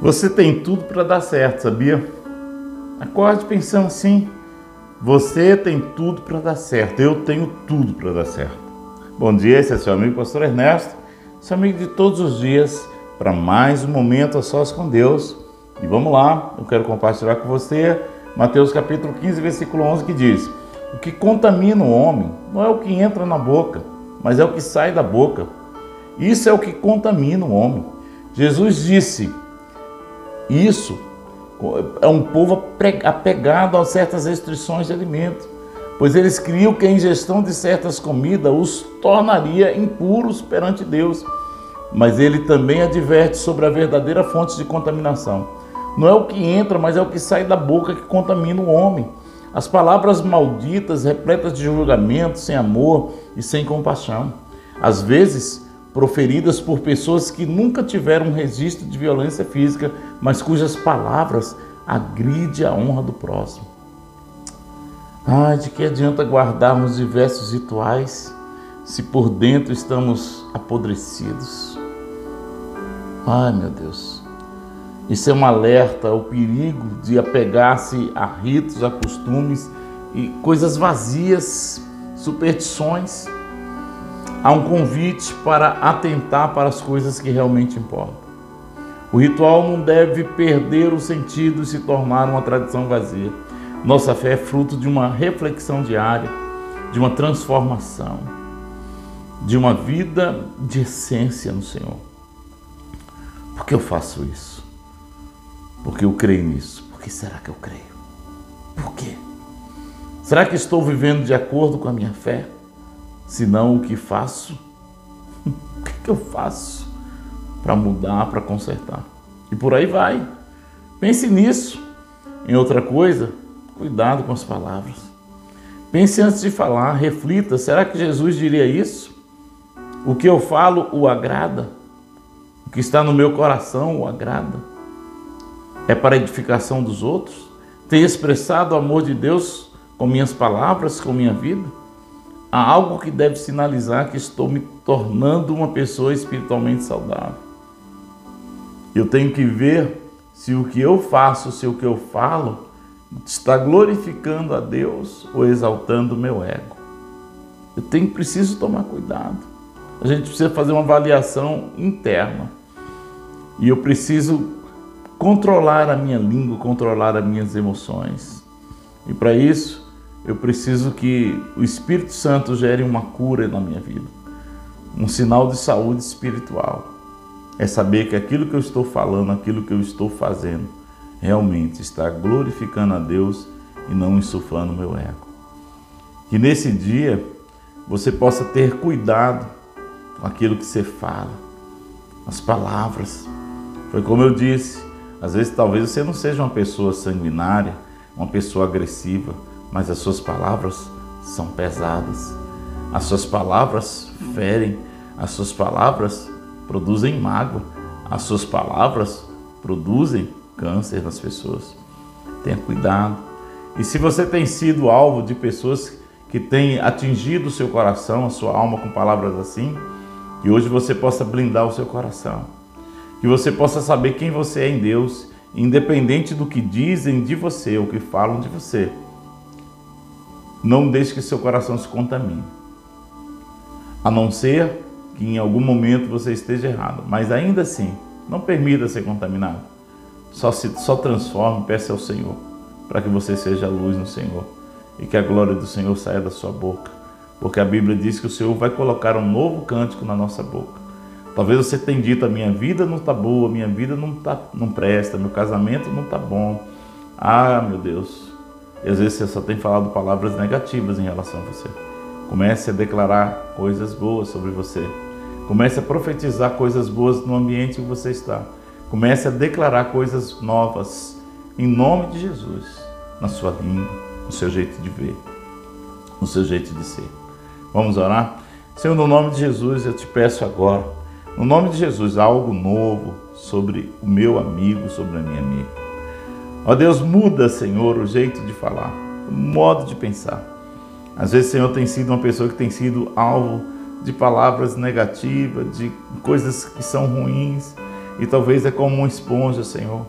Você tem tudo para dar certo, sabia? Acorde pensando assim. Você tem tudo para dar certo. Eu tenho tudo para dar certo. Bom dia, esse é seu amigo Pastor Ernesto, seu amigo de todos os dias, para mais um momento a sós com Deus. E vamos lá, eu quero compartilhar com você Mateus capítulo 15, versículo 11, que diz: O que contamina o homem não é o que entra na boca, mas é o que sai da boca. Isso é o que contamina o homem. Jesus disse: isso é um povo apegado a certas restrições de alimento, pois eles criam que a ingestão de certas comidas os tornaria impuros perante Deus. Mas ele também adverte sobre a verdadeira fonte de contaminação. Não é o que entra, mas é o que sai da boca que contamina o homem. As palavras malditas, repletas de julgamento, sem amor e sem compaixão. Às vezes, proferidas por pessoas que nunca tiveram registro de violência física, mas cujas palavras agride a honra do próximo. Ai, de que adianta guardarmos diversos rituais se por dentro estamos apodrecidos? Ai, meu Deus. Isso é um alerta ao perigo de apegar-se a ritos, a costumes e coisas vazias, superstições há um convite para atentar para as coisas que realmente importam. O ritual não deve perder o sentido e se tornar uma tradição vazia. Nossa fé é fruto de uma reflexão diária, de uma transformação, de uma vida de essência no Senhor. Por que eu faço isso? Porque eu creio nisso. Por que será que eu creio? Por quê? Será que estou vivendo de acordo com a minha fé? Senão o que faço? o que, eu faço para mudar, para consertar? E por aí vai. Pense nisso. Em outra coisa, cuidado com as palavras. Pense antes de falar, reflita: será que Jesus diria isso? O que eu falo o agrada? O que está no meu coração o agrada? É para a edificação dos outros? Tem expressado o amor de Deus com minhas palavras, com minha vida? Há algo que deve sinalizar que estou me tornando uma pessoa espiritualmente saudável. Eu tenho que ver se o que eu faço, se o que eu falo está glorificando a Deus ou exaltando o meu ego. Eu tenho preciso tomar cuidado. A gente precisa fazer uma avaliação interna. E eu preciso controlar a minha língua, controlar as minhas emoções. E para isso, eu preciso que o Espírito Santo gere uma cura na minha vida, um sinal de saúde espiritual. É saber que aquilo que eu estou falando, aquilo que eu estou fazendo, realmente está glorificando a Deus e não insuflando o meu ego. Que nesse dia você possa ter cuidado com aquilo que você fala, as palavras. Foi como eu disse, às vezes talvez você não seja uma pessoa sanguinária, uma pessoa agressiva, mas as suas palavras são pesadas. As suas palavras ferem, as suas palavras produzem mágoa, as suas palavras produzem câncer nas pessoas. Tenha cuidado. E se você tem sido alvo de pessoas que têm atingido o seu coração, a sua alma com palavras assim, que hoje você possa blindar o seu coração. Que você possa saber quem você é em Deus, independente do que dizem de você ou que falam de você não deixe que seu coração se contamine. A não ser que em algum momento você esteja errado, mas ainda assim, não permita ser contaminado. Só se só transforme, peça ao Senhor, para que você seja luz no Senhor e que a glória do Senhor saia da sua boca, porque a Bíblia diz que o Senhor vai colocar um novo cântico na nossa boca. Talvez você tenha dito a minha vida não está boa, minha vida não tá, não presta, meu casamento não está bom. Ah, meu Deus, e às vezes você só tem falado palavras negativas em relação a você. Comece a declarar coisas boas sobre você. Comece a profetizar coisas boas no ambiente que você está. Comece a declarar coisas novas em nome de Jesus, na sua língua, no seu jeito de ver, no seu jeito de ser. Vamos orar? Senhor, no nome de Jesus, eu te peço agora, no nome de Jesus, algo novo sobre o meu amigo, sobre a minha amiga. Ó Deus, muda, Senhor, o jeito de falar, o modo de pensar. Às vezes, Senhor, tem sido uma pessoa que tem sido alvo de palavras negativas, de coisas que são ruins. E talvez é como uma esponja, Senhor,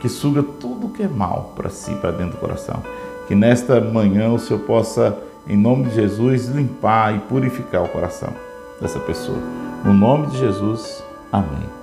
que suga tudo que é mal para si, para dentro do coração. Que nesta manhã o Senhor possa, em nome de Jesus, limpar e purificar o coração dessa pessoa. No nome de Jesus, amém.